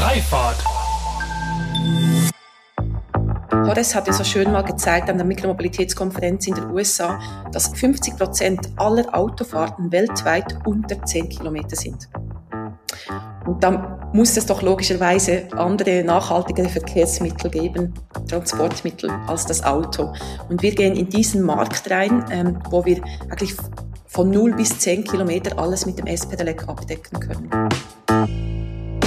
Freifahrt. Horace hat ja so schön mal gezeigt an der Mikromobilitätskonferenz in den USA, dass 50 Prozent aller Autofahrten weltweit unter 10 Kilometer sind. Und dann muss es doch logischerweise andere nachhaltigere Verkehrsmittel geben, Transportmittel als das Auto. Und wir gehen in diesen Markt rein, ähm, wo wir eigentlich von 0 bis 10 Kilometer alles mit dem S-Pedelec abdecken können.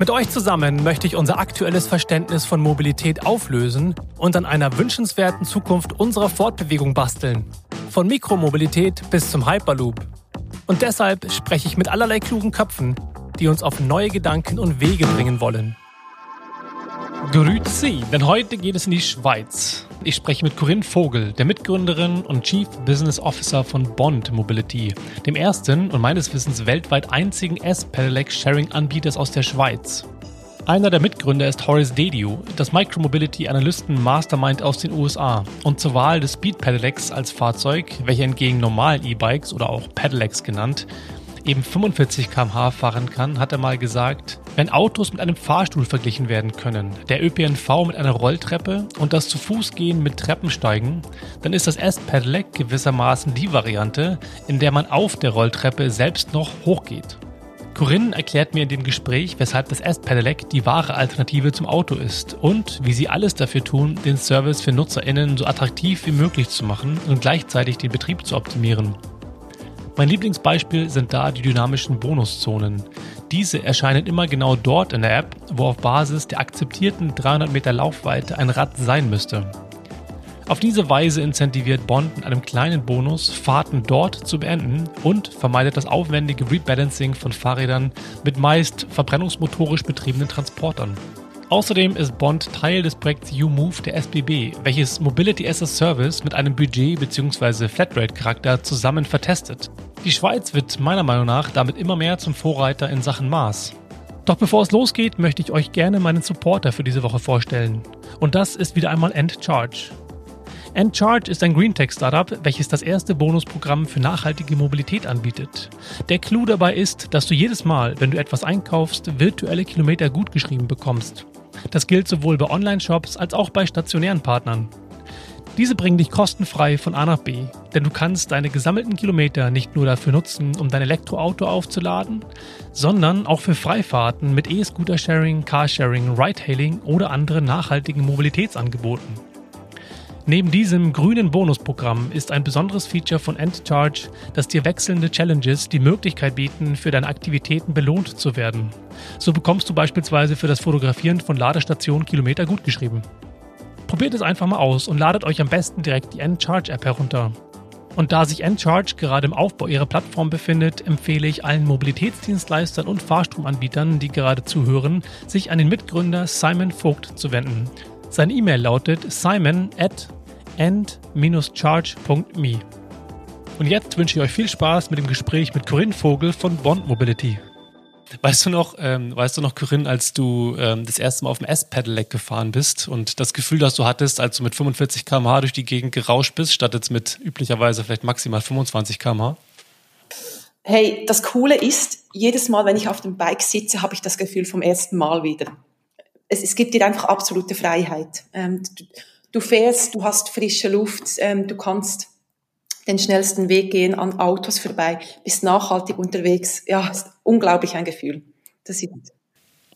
Mit euch zusammen möchte ich unser aktuelles Verständnis von Mobilität auflösen und an einer wünschenswerten Zukunft unserer Fortbewegung basteln. Von Mikromobilität bis zum Hyperloop. Und deshalb spreche ich mit allerlei klugen Köpfen, die uns auf neue Gedanken und Wege bringen wollen. Grüezi, denn heute geht es in die Schweiz. Ich spreche mit Corinne Vogel, der Mitgründerin und Chief Business Officer von Bond Mobility, dem ersten und meines Wissens weltweit einzigen S-Pedelec-Sharing-Anbieters aus der Schweiz. Einer der Mitgründer ist Horace Dediu, das Micromobility-Analysten-Mastermind aus den USA und zur Wahl des Speed Pedelecs als Fahrzeug, welcher entgegen normalen E-Bikes oder auch Pedelecs genannt, eben 45 km/h fahren kann, hat er mal gesagt, wenn Autos mit einem Fahrstuhl verglichen werden können, der ÖPNV mit einer Rolltreppe und das zu Fuß gehen mit Treppensteigen, dann ist das S-Pedelec gewissermaßen die Variante, in der man auf der Rolltreppe selbst noch hochgeht. Corinne erklärt mir in dem Gespräch, weshalb das S-Pedelec die wahre Alternative zum Auto ist und wie sie alles dafür tun, den Service für NutzerInnen so attraktiv wie möglich zu machen und gleichzeitig den Betrieb zu optimieren. Mein Lieblingsbeispiel sind da die dynamischen Bonuszonen. Diese erscheinen immer genau dort in der App, wo auf Basis der akzeptierten 300 Meter Laufweite ein Rad sein müsste. Auf diese Weise incentiviert Bond mit einem kleinen Bonus, Fahrten dort zu beenden und vermeidet das aufwendige Rebalancing von Fahrrädern mit meist verbrennungsmotorisch betriebenen Transportern. Außerdem ist Bond Teil des Projekts U-Move der SBB, welches Mobility as a Service mit einem Budget bzw. Flatrate-Charakter zusammen vertestet. Die Schweiz wird meiner Meinung nach damit immer mehr zum Vorreiter in Sachen Maß. Doch bevor es losgeht, möchte ich euch gerne meinen Supporter für diese Woche vorstellen. Und das ist wieder einmal EndCharge. EndCharge ist ein Greentech-Startup, welches das erste Bonusprogramm für nachhaltige Mobilität anbietet. Der Clou dabei ist, dass du jedes Mal, wenn du etwas einkaufst, virtuelle Kilometer gutgeschrieben bekommst. Das gilt sowohl bei Online-Shops als auch bei stationären Partnern. Diese bringen dich kostenfrei von A nach B, denn du kannst deine gesammelten Kilometer nicht nur dafür nutzen, um dein Elektroauto aufzuladen, sondern auch für Freifahrten mit E-Scooter-Sharing, Carsharing, Ride-Hailing oder anderen nachhaltigen Mobilitätsangeboten. Neben diesem grünen Bonusprogramm ist ein besonderes Feature von EndCharge, dass dir wechselnde Challenges die Möglichkeit bieten, für deine Aktivitäten belohnt zu werden. So bekommst du beispielsweise für das Fotografieren von Ladestationen Kilometer gutgeschrieben. Probiert es einfach mal aus und ladet euch am besten direkt die EndCharge-App herunter. Und da sich EndCharge gerade im Aufbau ihrer Plattform befindet, empfehle ich allen Mobilitätsdienstleistern und Fahrstromanbietern, die gerade zuhören, sich an den Mitgründer Simon Vogt zu wenden. Seine E-Mail lautet simon at end-charge.me. Und jetzt wünsche ich euch viel Spaß mit dem Gespräch mit Corinne Vogel von Bond Mobility. Weißt du noch, ähm, weißt du noch, Corinne, als du ähm, das erste Mal auf dem S-Pedelec gefahren bist und das Gefühl, das du hattest, als du mit 45 km/h durch die Gegend gerauscht bist, statt jetzt mit üblicherweise vielleicht maximal 25 km/h? Hey, das Coole ist, jedes Mal, wenn ich auf dem Bike sitze, habe ich das Gefühl vom ersten Mal wieder. Es, es gibt dir einfach absolute Freiheit. Ähm, du, du fährst, du hast frische Luft, ähm, du kannst den schnellsten Weg gehen an Autos vorbei, bist nachhaltig unterwegs. Ja, ist unglaublich ein Gefühl. Das ist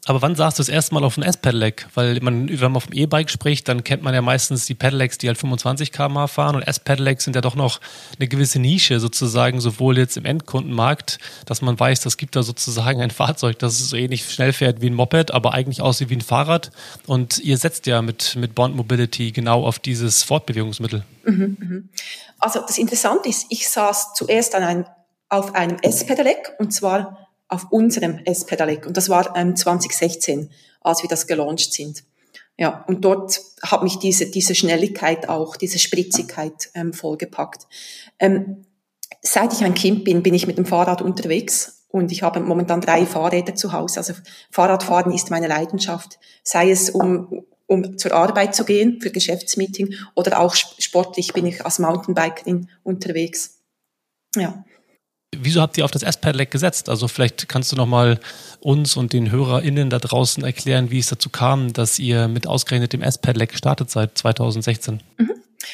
aber wann saßt du das erste Mal auf einem S-Pedelec? Weil man, wenn man auf dem E-Bike spricht, dann kennt man ja meistens die Pedelecs, die halt 25 km/h fahren und S-Pedelecs sind ja doch noch eine gewisse Nische sozusagen, sowohl jetzt im Endkundenmarkt, dass man weiß, das gibt da sozusagen ein Fahrzeug, das so ähnlich schnell fährt wie ein Moped, aber eigentlich aussieht wie ein Fahrrad. Und ihr setzt ja mit, mit Bond Mobility genau auf dieses Fortbewegungsmittel. Mhm, mhm. Also das Interessante ist, ich saß zuerst an einem, auf einem S-Pedelec und zwar auf unserem S-Pedelec. Und das war ähm, 2016, als wir das gelauncht sind. Ja, und dort hat mich diese, diese Schnelligkeit auch, diese Spritzigkeit ähm, vollgepackt. Ähm, seit ich ein Kind bin, bin ich mit dem Fahrrad unterwegs und ich habe momentan drei Fahrräder zu Hause. Also Fahrradfahren ist meine Leidenschaft, sei es um, um zur Arbeit zu gehen, für Geschäftsmeeting oder auch sportlich bin ich als Mountainbikerin unterwegs. Ja. Wieso habt ihr auf das S-Pedelec gesetzt? Also vielleicht kannst du nochmal uns und den HörerInnen da draußen erklären, wie es dazu kam, dass ihr mit ausgerechnet dem S-Pedelec gestartet seid 2016. Mhm.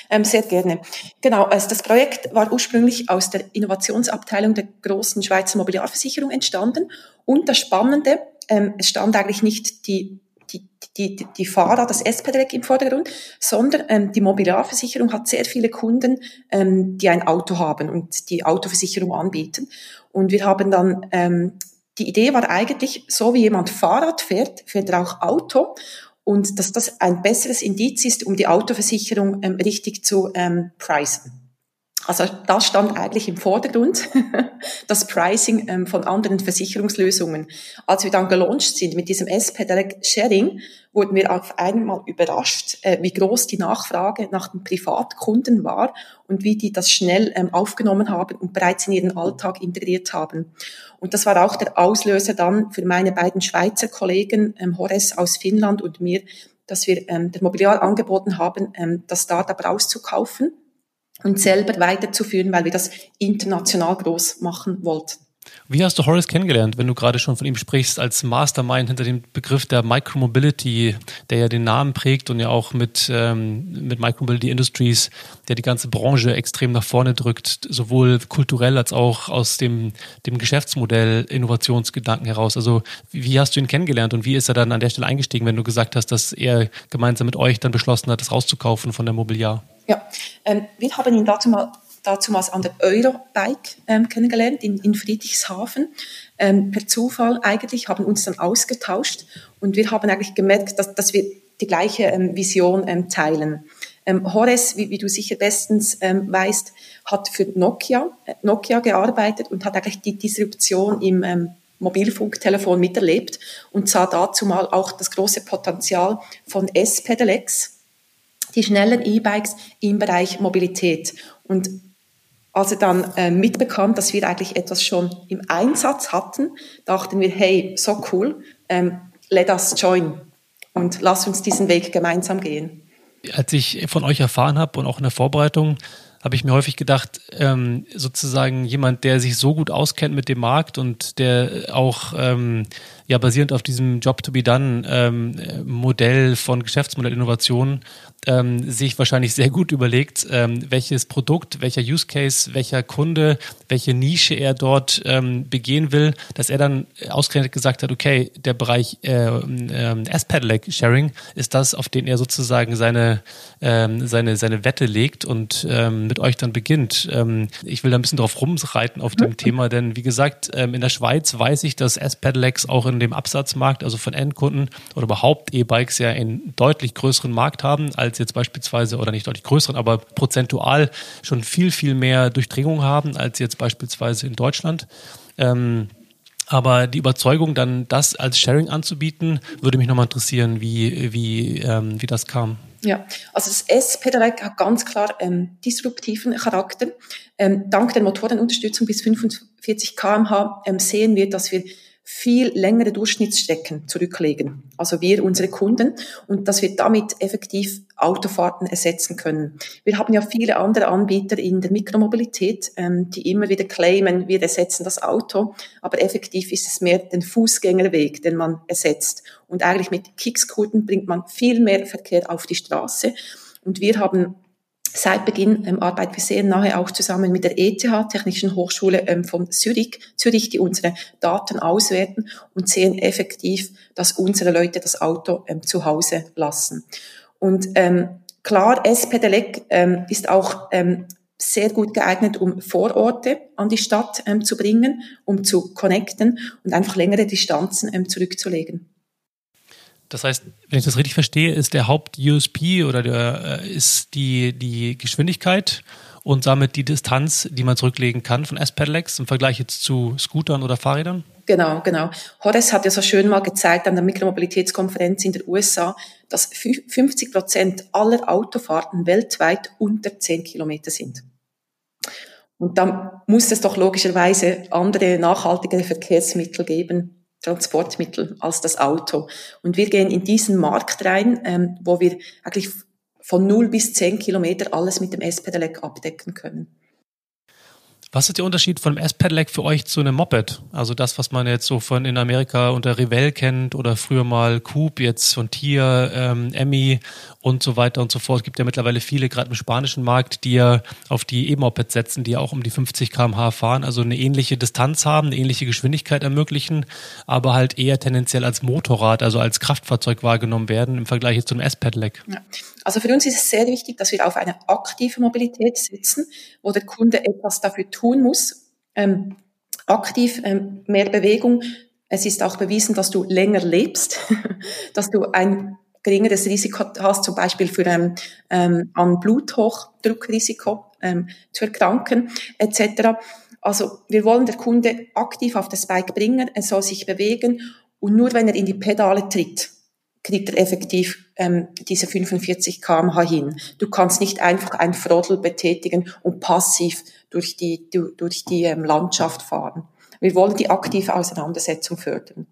Ähm, sehr gerne. Genau, also das Projekt war ursprünglich aus der Innovationsabteilung der großen Schweizer Mobiliarversicherung entstanden. Und das Spannende, ähm, es stand eigentlich nicht die die, die, die Fahrer, das S-Pedelec im Vordergrund, sondern ähm, die Mobiliarversicherung hat sehr viele Kunden, ähm, die ein Auto haben und die Autoversicherung anbieten. Und wir haben dann, ähm, die Idee war eigentlich, so wie jemand Fahrrad fährt, fährt er auch Auto und dass das ein besseres Indiz ist, um die Autoversicherung ähm, richtig zu ähm, pricen. Also das stand eigentlich im Vordergrund, das Pricing ähm, von anderen Versicherungslösungen. Als wir dann gelauncht sind mit diesem S-Pedelec Sharing, wurden wir auf einmal überrascht, äh, wie groß die Nachfrage nach den Privatkunden war und wie die das schnell ähm, aufgenommen haben und bereits in ihren Alltag integriert haben. Und das war auch der Auslöser dann für meine beiden Schweizer Kollegen, ähm, Horace aus Finnland und mir, dass wir ähm, der Mobiliar angeboten haben, ähm, das Startup rauszukaufen und selber weiterzuführen, weil wir das international groß machen wollten. Wie hast du Horace kennengelernt, wenn du gerade schon von ihm sprichst, als Mastermind hinter dem Begriff der Micromobility, der ja den Namen prägt und ja auch mit, ähm, mit Micromobility Industries, der die ganze Branche extrem nach vorne drückt, sowohl kulturell als auch aus dem, dem Geschäftsmodell Innovationsgedanken heraus. Also wie hast du ihn kennengelernt und wie ist er dann an der Stelle eingestiegen, wenn du gesagt hast, dass er gemeinsam mit euch dann beschlossen hat, das rauszukaufen von der Mobiliar? Ja, ähm, wir haben ihn dazu mal an der Eurobike ähm, kennengelernt in, in Friedrichshafen. Ähm, per Zufall eigentlich haben uns dann ausgetauscht und wir haben eigentlich gemerkt, dass, dass wir die gleiche ähm, Vision ähm, teilen. Ähm, Horace, wie, wie, du sicher bestens ähm, weißt, hat für Nokia, äh, Nokia gearbeitet und hat eigentlich die Disruption im ähm, Mobilfunktelefon miterlebt und sah dazu mal auch das große Potenzial von S-Pedelecs, die schnellen E-Bikes im Bereich Mobilität. Und als er dann äh, mitbekam, dass wir eigentlich etwas schon im Einsatz hatten, dachten wir, hey, so cool, ähm, let us join und lass uns diesen Weg gemeinsam gehen. Als ich von euch erfahren habe und auch in der Vorbereitung, habe ich mir häufig gedacht, ähm, sozusagen jemand, der sich so gut auskennt mit dem Markt und der auch ähm, ja basierend auf diesem Job to be done ähm, Modell von Geschäftsmodellinnovation ähm, sich wahrscheinlich sehr gut überlegt, ähm, welches Produkt, welcher Use Case, welcher Kunde, welche Nische er dort ähm, begehen will, dass er dann ausgerechnet gesagt hat, okay, der Bereich äh, äh, S-Pedelec Sharing ist das, auf den er sozusagen seine, ähm, seine, seine Wette legt und ähm, mit euch dann beginnt. Ähm, ich will da ein bisschen drauf rumreiten auf dem mhm. Thema, denn wie gesagt, ähm, in der Schweiz weiß ich, dass S-Pedelecs auch in dem Absatzmarkt, also von Endkunden oder überhaupt E-Bikes ja einen deutlich größeren Markt haben als jetzt beispielsweise, oder nicht deutlich größeren, aber prozentual schon viel, viel mehr Durchdringung haben als jetzt beispielsweise in Deutschland. Ähm, aber die Überzeugung, dann das als Sharing anzubieten, würde mich nochmal interessieren, wie, wie, ähm, wie das kam. Ja, also das S-Pedelec hat ganz klar ähm, disruptiven Charakter. Ähm, dank der Motorenunterstützung bis 45 kmh ähm, sehen wir, dass wir viel längere Durchschnittsstrecken zurücklegen. Also wir, unsere Kunden, und dass wir damit effektiv Autofahrten ersetzen können. Wir haben ja viele andere Anbieter in der Mikromobilität, ähm, die immer wieder claimen, wir ersetzen das Auto, aber effektiv ist es mehr den Fußgängerweg, den man ersetzt. Und eigentlich mit Kickscooten bringt man viel mehr Verkehr auf die Straße. Und wir haben Seit Beginn ähm, arbeiten wir sehr nahe auch zusammen mit der ETH, Technischen Hochschule ähm, von Zürich, Zürich, die unsere Daten auswerten und sehen effektiv, dass unsere Leute das Auto ähm, zu Hause lassen. Und ähm, klar, S-Pedelec ähm, ist auch ähm, sehr gut geeignet, um Vororte an die Stadt ähm, zu bringen, um zu connecten und einfach längere Distanzen ähm, zurückzulegen. Das heißt, wenn ich das richtig verstehe, ist der Haupt-USP oder der, äh, ist die, die Geschwindigkeit und damit die Distanz, die man zurücklegen kann von S-Pedelecs im Vergleich jetzt zu Scootern oder Fahrrädern? Genau, genau. Horace hat ja so schön mal gezeigt an der Mikromobilitätskonferenz in den USA, dass 50 Prozent aller Autofahrten weltweit unter 10 Kilometer sind. Und dann muss es doch logischerweise andere nachhaltige Verkehrsmittel geben, Transportmittel als das Auto. Und wir gehen in diesen Markt rein, ähm, wo wir eigentlich von 0 bis 10 Kilometer alles mit dem S-Pedelec abdecken können. Was ist der Unterschied von einem S-Pedelec für euch zu einem Moped? Also das, was man jetzt so von in Amerika unter Revell kennt oder früher mal Coupe, jetzt von Tier, ähm, Emmy und so weiter und so fort. Es gibt ja mittlerweile viele, gerade im spanischen Markt, die ja auf die E-Mopeds setzen, die ja auch um die 50 km/h fahren, also eine ähnliche Distanz haben, eine ähnliche Geschwindigkeit ermöglichen, aber halt eher tendenziell als Motorrad, also als Kraftfahrzeug wahrgenommen werden im Vergleich zu einem S-Pedelec. Ja. Also für uns ist es sehr wichtig, dass wir auf eine aktive Mobilität setzen, wo der Kunde etwas dafür tut tun muss. Ähm, aktiv ähm, mehr Bewegung. Es ist auch bewiesen, dass du länger lebst, dass du ein geringeres Risiko hast, zum Beispiel für ähm, ähm, an Bluthochdruckrisiko ähm, zu erkranken etc. Also wir wollen der Kunde aktiv auf das Bike bringen, er soll sich bewegen und nur wenn er in die Pedale tritt, kriegt er effektiv ähm, diese 45 kmh hin. Du kannst nicht einfach ein Frodel betätigen und passiv durch die, durch die ähm, Landschaft fahren. Wir wollen die aktive Auseinandersetzung fördern.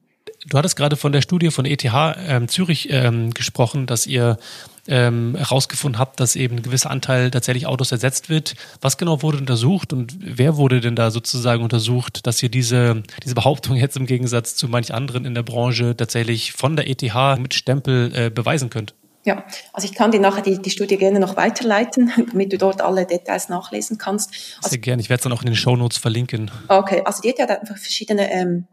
Du hattest gerade von der Studie von ETH ähm, Zürich ähm, gesprochen, dass ihr ähm, herausgefunden habt, dass eben ein gewisser Anteil tatsächlich Autos ersetzt wird. Was genau wurde untersucht und wer wurde denn da sozusagen untersucht, dass ihr diese, diese Behauptung jetzt im Gegensatz zu manch anderen in der Branche tatsächlich von der ETH mit Stempel äh, beweisen könnt? Ja, also ich kann dir nachher die, die Studie gerne noch weiterleiten, damit du dort alle Details nachlesen kannst. Also, Sehr gerne, ich werde es dann auch in den Show Notes verlinken. Okay, also die hat einfach verschiedene ähm,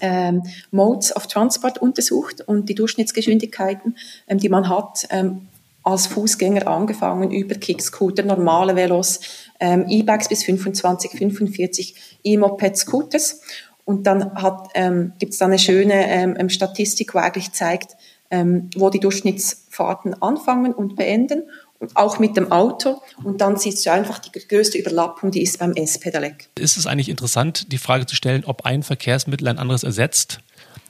ähm, Modes of Transport untersucht und die Durchschnittsgeschwindigkeiten, ähm, die man hat, ähm, als Fußgänger angefangen, über Kickscooter, normale Velos, ähm, E-Bikes bis 25, 45, E-Moped, Scooters. Und dann hat, ähm, gibt es da eine schöne ähm, Statistik, wo eigentlich zeigt, ähm, wo die Durchschnittsfahrten anfangen und beenden auch mit dem Auto. Und dann siehst du einfach die größte Überlappung, die ist beim S-Pedelec. Ist es eigentlich interessant, die Frage zu stellen, ob ein Verkehrsmittel ein anderes ersetzt?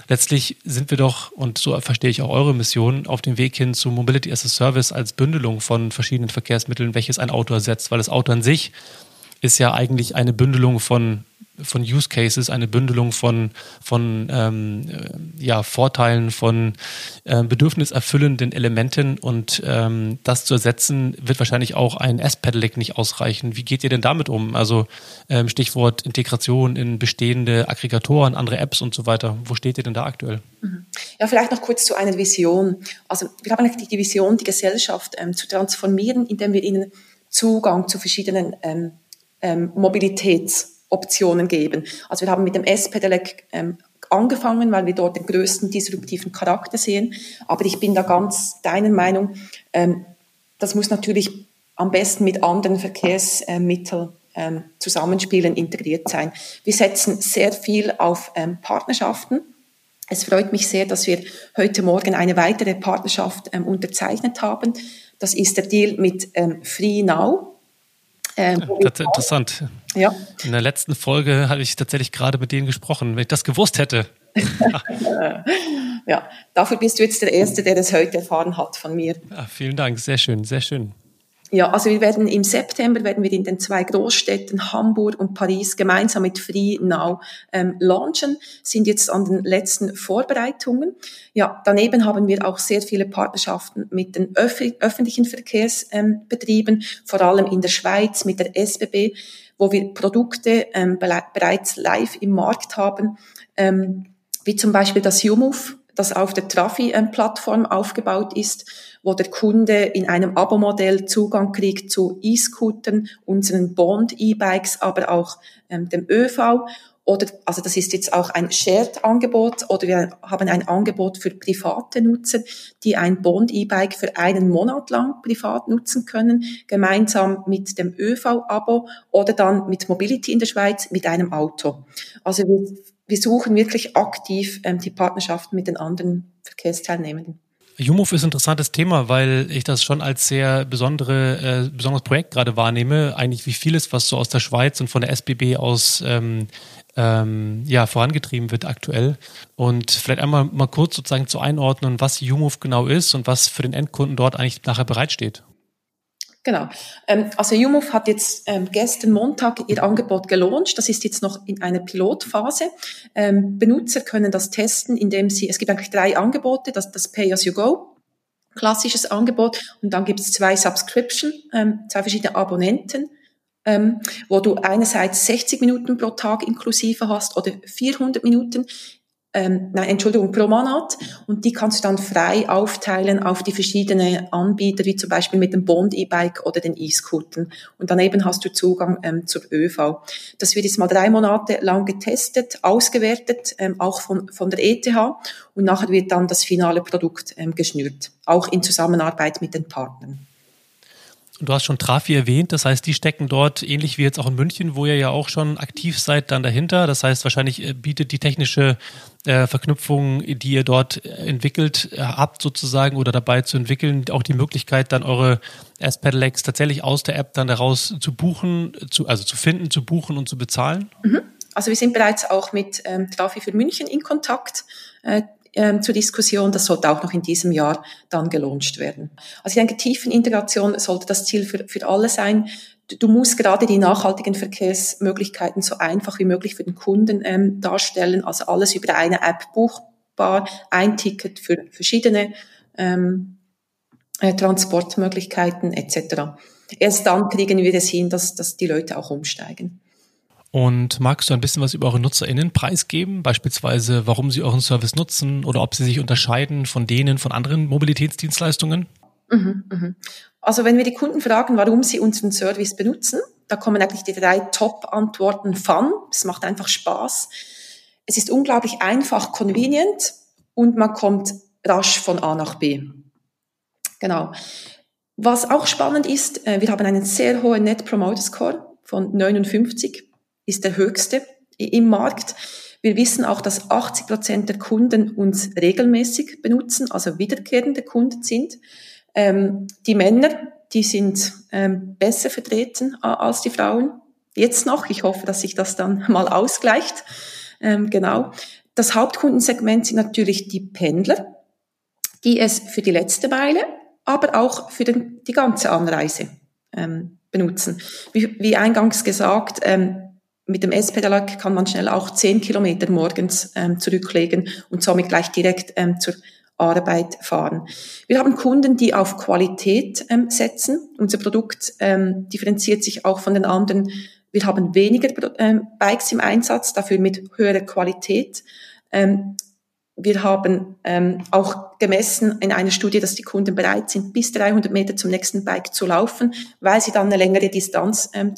Letztlich sind wir doch, und so verstehe ich auch eure Mission, auf dem Weg hin zu Mobility as a Service als Bündelung von verschiedenen Verkehrsmitteln, welches ein Auto ersetzt, weil das Auto an sich ist ja eigentlich eine Bündelung von von Use Cases, eine Bündelung von, von ähm, äh, ja, Vorteilen, von äh, bedürfniserfüllenden Elementen und ähm, das zu ersetzen, wird wahrscheinlich auch ein S-Pedelec nicht ausreichen. Wie geht ihr denn damit um? Also ähm, Stichwort Integration in bestehende Aggregatoren, andere Apps und so weiter. Wo steht ihr denn da aktuell? Mhm. Ja, vielleicht noch kurz zu einer Vision. Also wir haben eigentlich die Vision, die Gesellschaft ähm, zu transformieren, indem wir ihnen Zugang zu verschiedenen ähm, ähm, Mobilitäts Optionen geben. Also wir haben mit dem S-Pedelec ähm, angefangen, weil wir dort den größten disruptiven Charakter sehen. Aber ich bin da ganz deiner Meinung, ähm, das muss natürlich am besten mit anderen Verkehrsmitteln ähm, zusammenspielen, integriert sein. Wir setzen sehr viel auf ähm, Partnerschaften. Es freut mich sehr, dass wir heute Morgen eine weitere Partnerschaft ähm, unterzeichnet haben. Das ist der Deal mit ähm, Free Now. Ähm, das ist interessant. Ja. In der letzten Folge hatte ich tatsächlich gerade mit denen gesprochen. Wenn ich das gewusst hätte. ja, dafür bist du jetzt der Erste, der das heute erfahren hat von mir. Ja, vielen Dank, sehr schön, sehr schön. Ja, also wir werden im September werden wir in den zwei Großstädten Hamburg und Paris gemeinsam mit Free Now ähm, launchen, sind jetzt an den letzten Vorbereitungen. Ja, daneben haben wir auch sehr viele Partnerschaften mit den öff öffentlichen Verkehrsbetrieben, ähm, vor allem in der Schweiz mit der SBB, wo wir Produkte ähm, bereits live im Markt haben, ähm, wie zum Beispiel das UMOV, das auf der Trafi-Plattform aufgebaut ist wo der Kunde in einem Abo-Modell Zugang kriegt zu E-Scootern, unseren Bond-E-Bikes, aber auch ähm, dem ÖV. Oder, also das ist jetzt auch ein Shared-Angebot oder wir haben ein Angebot für private Nutzer, die ein Bond-E-Bike für einen Monat lang privat nutzen können, gemeinsam mit dem ÖV-Abo oder dann mit Mobility in der Schweiz mit einem Auto. Also wir, wir suchen wirklich aktiv ähm, die Partnerschaften mit den anderen Verkehrsteilnehmenden. Jumov ist ein interessantes Thema, weil ich das schon als sehr besondere, äh, besonderes Projekt gerade wahrnehme. Eigentlich wie vieles, was so aus der Schweiz und von der SBB aus ähm, ähm, ja, vorangetrieben wird aktuell. Und vielleicht einmal mal kurz sozusagen zu einordnen, was YouMove genau ist und was für den Endkunden dort eigentlich nachher bereitsteht. Genau. Ähm, also YouMove hat jetzt ähm, gestern Montag ihr Angebot gelauncht. Das ist jetzt noch in einer Pilotphase. Ähm, Benutzer können das testen, indem sie, es gibt eigentlich drei Angebote, das, das Pay as you go, klassisches Angebot, und dann gibt es zwei Subscription, ähm, zwei verschiedene Abonnenten. Ähm, wo du einerseits 60 Minuten pro Tag inklusive hast oder 400 Minuten ähm, nein, Entschuldigung, pro Monat und die kannst du dann frei aufteilen auf die verschiedenen Anbieter, wie zum Beispiel mit dem Bond E-Bike oder den E-Scootern. Und daneben hast du Zugang ähm, zur ÖV. Das wird jetzt mal drei Monate lang getestet, ausgewertet, ähm, auch von, von der ETH und nachher wird dann das finale Produkt ähm, geschnürt, auch in Zusammenarbeit mit den Partnern. Du hast schon Trafi erwähnt, das heißt, die stecken dort ähnlich wie jetzt auch in München, wo ihr ja auch schon aktiv seid, dann dahinter. Das heißt, wahrscheinlich äh, bietet die technische äh, Verknüpfung, die ihr dort äh, entwickelt äh, habt, sozusagen oder dabei zu entwickeln, auch die Möglichkeit, dann eure S-Pedelecs tatsächlich aus der App dann daraus zu buchen, zu, also zu finden, zu buchen und zu bezahlen? Mhm. Also wir sind bereits auch mit ähm, Trafi für München in Kontakt. Äh, ähm, zur Diskussion. Das sollte auch noch in diesem Jahr dann gelauncht werden. Also ich denke, Tiefenintegration sollte das Ziel für, für alle sein. Du musst gerade die nachhaltigen Verkehrsmöglichkeiten so einfach wie möglich für den Kunden ähm, darstellen. Also alles über eine App buchbar, ein Ticket für verschiedene ähm, äh, Transportmöglichkeiten etc. Erst dann kriegen wir es hin, dass, dass die Leute auch umsteigen. Und magst du ein bisschen was über eure NutzerInnen preisgeben? Beispielsweise, warum sie euren Service nutzen oder ob sie sich unterscheiden von denen von anderen Mobilitätsdienstleistungen? Mhm, mhm. Also wenn wir die Kunden fragen, warum sie unseren Service benutzen, da kommen eigentlich die drei Top-Antworten Fun. Es macht einfach Spaß. Es ist unglaublich einfach, convenient und man kommt rasch von A nach B. Genau. Was auch spannend ist, äh, wir haben einen sehr hohen Net Promoter Score von 59 ist der höchste im Markt. Wir wissen auch, dass 80 Prozent der Kunden uns regelmäßig benutzen, also wiederkehrende Kunden sind. Ähm, die Männer, die sind ähm, besser vertreten äh, als die Frauen. Jetzt noch. Ich hoffe, dass sich das dann mal ausgleicht. Ähm, genau. Das Hauptkundensegment sind natürlich die Pendler, die es für die letzte Meile, aber auch für den, die ganze Anreise ähm, benutzen. Wie, wie eingangs gesagt, ähm, mit dem S-Pedelec kann man schnell auch zehn Kilometer morgens ähm, zurücklegen und somit gleich direkt ähm, zur Arbeit fahren. Wir haben Kunden, die auf Qualität ähm, setzen. Unser Produkt ähm, differenziert sich auch von den anderen. Wir haben weniger ähm, Bikes im Einsatz, dafür mit höherer Qualität. Ähm, wir haben ähm, auch gemessen in einer Studie, dass die Kunden bereit sind, bis 300 Meter zum nächsten Bike zu laufen, weil sie dann eine längere Distanz ähm,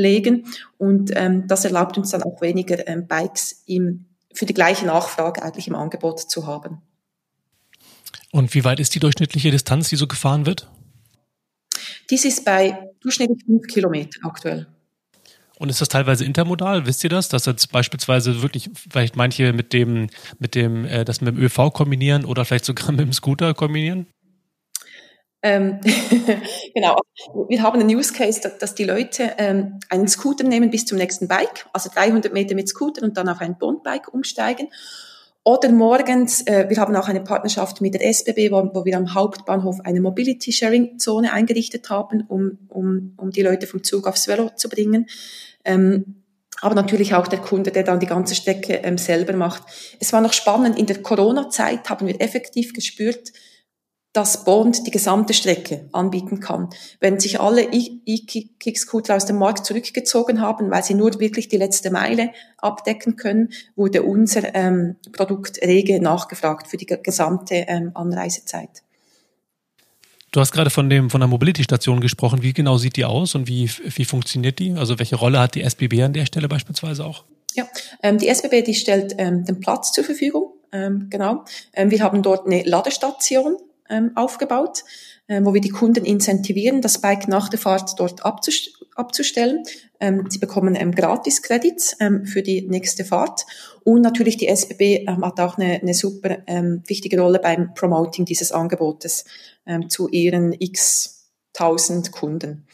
zurücklegen. Und ähm, das erlaubt uns dann auch weniger ähm, Bikes im, für die gleiche Nachfrage eigentlich im Angebot zu haben. Und wie weit ist die durchschnittliche Distanz, die so gefahren wird? Dies ist bei durchschnittlich fünf Kilometer aktuell. Und ist das teilweise intermodal? Wisst ihr das? Dass jetzt beispielsweise wirklich vielleicht manche mit dem, mit dem, äh, das mit dem ÖV kombinieren oder vielleicht sogar mit dem Scooter kombinieren? Ähm, genau. Wir haben einen Use Case, dass, dass die Leute ähm, einen Scooter nehmen bis zum nächsten Bike, also 300 Meter mit Scooter und dann auf ein Bondbike umsteigen. Oder morgens, äh, wir haben auch eine Partnerschaft mit der SBB, wo, wo wir am Hauptbahnhof eine Mobility Sharing Zone eingerichtet haben, um, um, um die Leute vom Zug aufs Velo zu bringen. Ähm, aber natürlich auch der Kunde, der dann die ganze Strecke ähm, selber macht. Es war noch spannend, in der Corona-Zeit haben wir effektiv gespürt, dass Bond die gesamte Strecke anbieten kann. Wenn sich alle E-Kick-Scooter aus dem Markt zurückgezogen haben, weil sie nur wirklich die letzte Meile abdecken können, wurde unser ähm, Produkt rege nachgefragt für die gesamte ähm, Anreisezeit. Du hast gerade von dem von der Mobility-Station gesprochen. Wie genau sieht die aus und wie, wie funktioniert die? Also welche Rolle hat die SBB an der Stelle beispielsweise auch? Ja, ähm, die SBB die stellt ähm, den Platz zur Verfügung. Ähm, genau. Ähm, wir haben dort eine Ladestation ähm, aufgebaut, ähm, wo wir die Kunden incentivieren, das Bike nach der Fahrt dort abzustellen. Ähm, sie bekommen ähm, Gratis-Credits ähm, für die nächste Fahrt. Und natürlich die SBB ähm, hat auch eine, eine super ähm, wichtige Rolle beim Promoting dieses Angebotes ähm, zu ihren x tausend Kunden.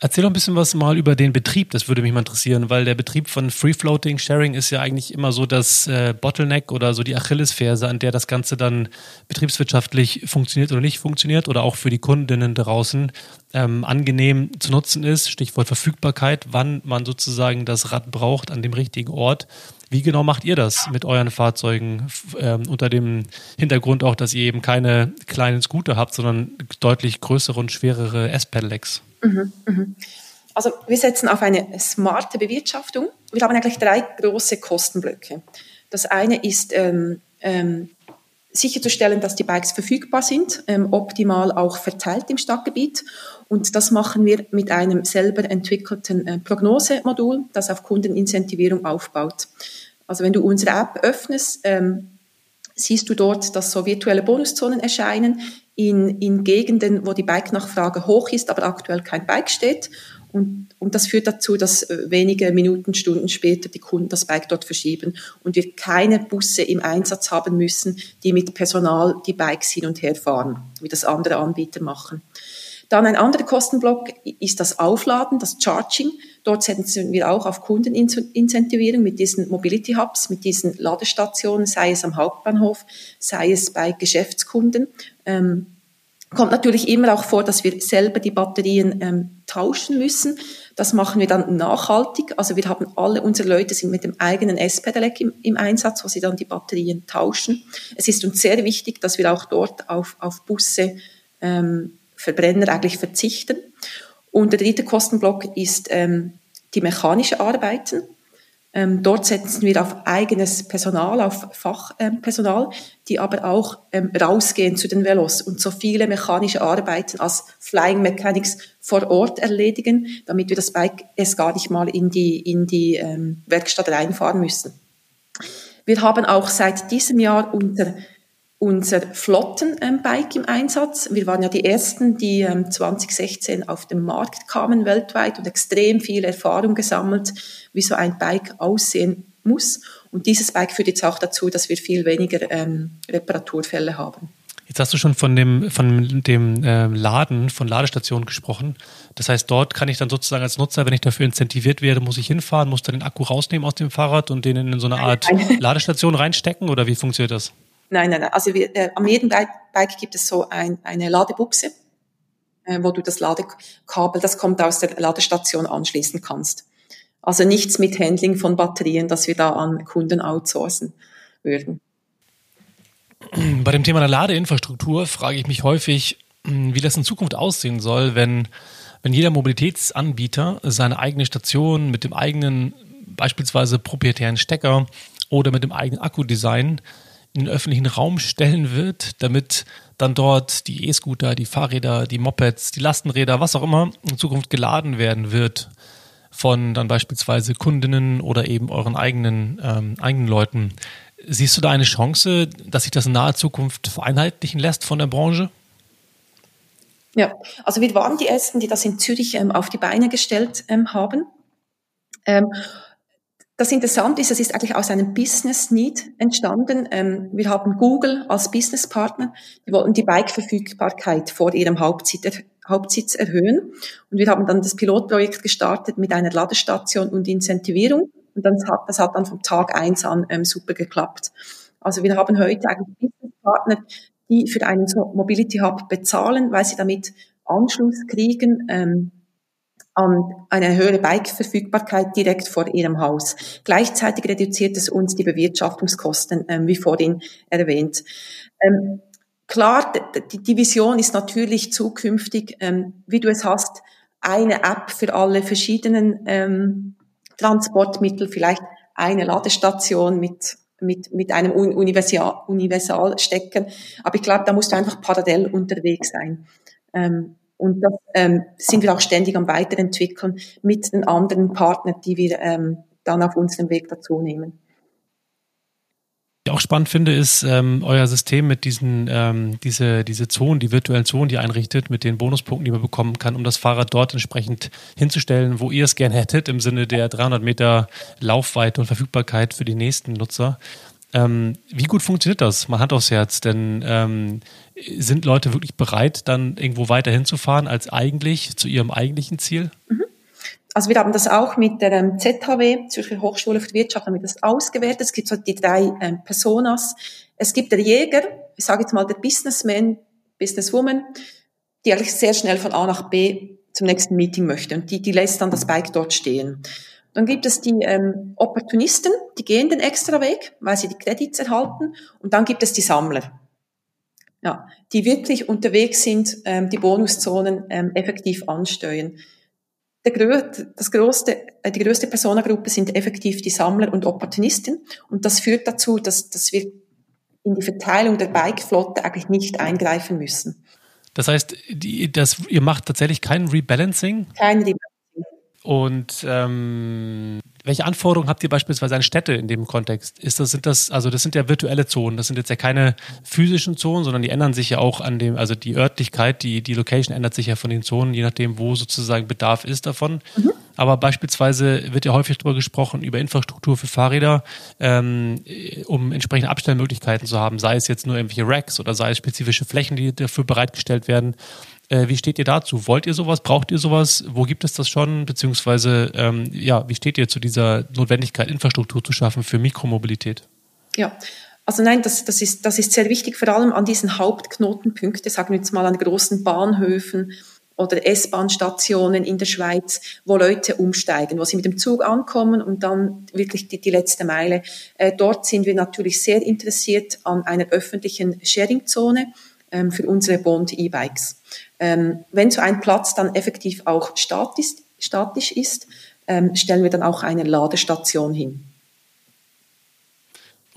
Erzähl doch ein bisschen was mal über den Betrieb, das würde mich mal interessieren, weil der Betrieb von Free Floating Sharing ist ja eigentlich immer so das äh, Bottleneck oder so die Achillesferse, an der das Ganze dann betriebswirtschaftlich funktioniert oder nicht funktioniert oder auch für die Kundinnen draußen ähm, angenehm zu nutzen ist. Stichwort Verfügbarkeit, wann man sozusagen das Rad braucht an dem richtigen Ort. Wie genau macht ihr das mit euren Fahrzeugen ähm, unter dem Hintergrund auch, dass ihr eben keine kleinen Scooter habt, sondern deutlich größere und schwerere S-Pedelecs? Mhm, mhm. Also wir setzen auf eine smarte Bewirtschaftung. Wir haben eigentlich drei große Kostenblöcke. Das eine ist ähm, ähm, sicherzustellen, dass die Bikes verfügbar sind, ähm, optimal auch verteilt im Stadtgebiet. Und das machen wir mit einem selber entwickelten äh, Prognosemodul, das auf Kundenincentivierung aufbaut. Also wenn du unsere App öffnest, ähm, siehst du dort, dass so virtuelle Bonuszonen erscheinen in, in Gegenden, wo die Bike-Nachfrage hoch ist, aber aktuell kein Bike steht. Und, und das führt dazu, dass äh, wenige Minuten, Stunden später die Kunden das Bike dort verschieben und wir keine Busse im Einsatz haben müssen, die mit Personal die Bikes hin und her fahren, wie das andere Anbieter machen. Dann ein anderer Kostenblock ist das Aufladen, das Charging. Dort setzen wir auch auf Kundenincentivierung mit diesen Mobility Hubs, mit diesen Ladestationen, sei es am Hauptbahnhof, sei es bei Geschäftskunden. Ähm, kommt natürlich immer auch vor, dass wir selber die Batterien ähm, tauschen müssen. Das machen wir dann nachhaltig. Also wir haben alle unsere Leute sind mit dem eigenen S-Pedelec im, im, Einsatz, wo sie dann die Batterien tauschen. Es ist uns sehr wichtig, dass wir auch dort auf, auf Busse ähm, Verbrenner eigentlich verzichten. Und der dritte Kostenblock ist ähm, die mechanische Arbeiten. Ähm, dort setzen wir auf eigenes Personal, auf Fachpersonal, ähm, die aber auch ähm, rausgehen zu den Velos und so viele mechanische Arbeiten als Flying Mechanics vor Ort erledigen, damit wir das Bike es gar nicht mal in die, in die ähm, Werkstatt reinfahren müssen. Wir haben auch seit diesem Jahr unter unser Flottenbike im Einsatz. Wir waren ja die Ersten, die 2016 ähm, auf den Markt kamen weltweit und extrem viel Erfahrung gesammelt, wie so ein Bike aussehen muss. Und dieses Bike führt jetzt auch dazu, dass wir viel weniger ähm, Reparaturfälle haben. Jetzt hast du schon von dem, von dem äh, Laden, von Ladestationen gesprochen. Das heißt, dort kann ich dann sozusagen als Nutzer, wenn ich dafür incentiviert werde, muss ich hinfahren, muss dann den Akku rausnehmen aus dem Fahrrad und den in so eine Art Ladestation reinstecken oder wie funktioniert das? Nein, nein, nein. Also wir, äh, am jedem Bike gibt es so ein, eine Ladebuchse, äh, wo du das Ladekabel, das kommt aus der Ladestation anschließen kannst. Also nichts mit Handling von Batterien, dass wir da an Kunden outsourcen würden. Bei dem Thema der Ladeinfrastruktur frage ich mich häufig, hm, wie das in Zukunft aussehen soll, wenn, wenn jeder Mobilitätsanbieter seine eigene Station mit dem eigenen beispielsweise proprietären Stecker oder mit dem eigenen Akkudesign in den öffentlichen Raum stellen wird, damit dann dort die E-Scooter, die Fahrräder, die Mopeds, die Lastenräder, was auch immer in Zukunft geladen werden wird von dann beispielsweise Kundinnen oder eben euren eigenen, ähm, eigenen Leuten. Siehst du da eine Chance, dass sich das in naher Zukunft vereinheitlichen lässt von der Branche? Ja, also wir waren die Ersten, die das in Zürich ähm, auf die Beine gestellt ähm, haben. Das Interessante ist, es ist eigentlich aus einem Business Need entstanden. Ähm, wir haben Google als Businesspartner. Die wollten die Bike-Verfügbarkeit vor ihrem Hauptsitz, erhöhen. Und wir haben dann das Pilotprojekt gestartet mit einer Ladestation und Incentivierung. Und dann hat, das hat dann vom Tag eins an ähm, super geklappt. Also wir haben heute eigentlich Businesspartner, die für einen Mobility Hub bezahlen, weil sie damit Anschluss kriegen ähm, an eine höhere Bike-Verfügbarkeit direkt vor ihrem Haus. Gleichzeitig reduziert es uns die Bewirtschaftungskosten, ähm, wie vorhin erwähnt. Ähm, klar, die, die, Vision ist natürlich zukünftig, ähm, wie du es hast, eine App für alle verschiedenen ähm, Transportmittel, vielleicht eine Ladestation mit mit, mit einem Universal, Universalstecker. Aber ich glaube, da musst du einfach parallel unterwegs sein. Ähm, und das ähm, sind wir auch ständig am Weiterentwickeln mit den anderen Partnern, die wir ähm, dann auf unserem Weg dazu nehmen. Was ich auch spannend finde, ist ähm, euer System mit diesen, ähm, diese, diese Zonen, die virtuellen Zonen, die ihr einrichtet, mit den Bonuspunkten, die man bekommen kann, um das Fahrrad dort entsprechend hinzustellen, wo ihr es gern hättet, im Sinne der 300 Meter Laufweite und Verfügbarkeit für die nächsten Nutzer. Ähm, wie gut funktioniert das? Mal Hand aufs Herz, denn ähm, sind Leute wirklich bereit, dann irgendwo weiter hinzufahren als eigentlich zu ihrem eigentlichen Ziel? Mhm. Also wir haben das auch mit der ähm, ZHW, Zürcher Hochschule für Wirtschaft, haben wir das ausgewertet. Es gibt so die drei ähm, Personas. Es gibt der Jäger, ich sage jetzt mal der Businessman, Businesswoman, die eigentlich sehr schnell von A nach B zum nächsten Meeting möchte und die, die lässt dann das Bike dort stehen. Dann gibt es die ähm, Opportunisten, die gehen den extra Weg, weil sie die Kredits erhalten. Und dann gibt es die Sammler, ja, die wirklich unterwegs sind, ähm, die Bonuszonen ähm, effektiv ansteuern. Der, das größte, äh, die größte Personengruppe sind effektiv die Sammler und Opportunisten. Und das führt dazu, dass, dass wir in die Verteilung der Bikeflotte eigentlich nicht eingreifen müssen. Das heißt, die, das, ihr macht tatsächlich kein Rebalancing? Kein Rebalancing. Und ähm, welche Anforderungen habt ihr beispielsweise an Städte in dem Kontext? Ist das, sind das, also das sind ja virtuelle Zonen, das sind jetzt ja keine physischen Zonen, sondern die ändern sich ja auch an dem, also die Örtlichkeit, die, die Location ändert sich ja von den Zonen, je nachdem, wo sozusagen Bedarf ist davon. Mhm. Aber beispielsweise wird ja häufig darüber gesprochen, über Infrastruktur für Fahrräder, ähm, um entsprechende Abstellmöglichkeiten zu haben, sei es jetzt nur irgendwelche Racks oder sei es spezifische Flächen, die dafür bereitgestellt werden. Äh, wie steht ihr dazu? Wollt ihr sowas? Braucht ihr sowas? Wo gibt es das schon? Beziehungsweise, ähm, ja, wie steht ihr zu dieser Notwendigkeit, Infrastruktur zu schaffen für Mikromobilität? Ja, also nein, das, das, ist, das ist sehr wichtig, vor allem an diesen Hauptknotenpunkten, sagen wir jetzt mal an großen Bahnhöfen oder S-Bahn-Stationen in der Schweiz, wo Leute umsteigen, wo sie mit dem Zug ankommen und dann wirklich die, die letzte Meile. Äh, dort sind wir natürlich sehr interessiert an einer öffentlichen Sharing-Zone ähm, für unsere Bond E-Bikes. Ähm, wenn so ein Platz dann effektiv auch statisch, statisch ist, ähm, stellen wir dann auch eine Ladestation hin.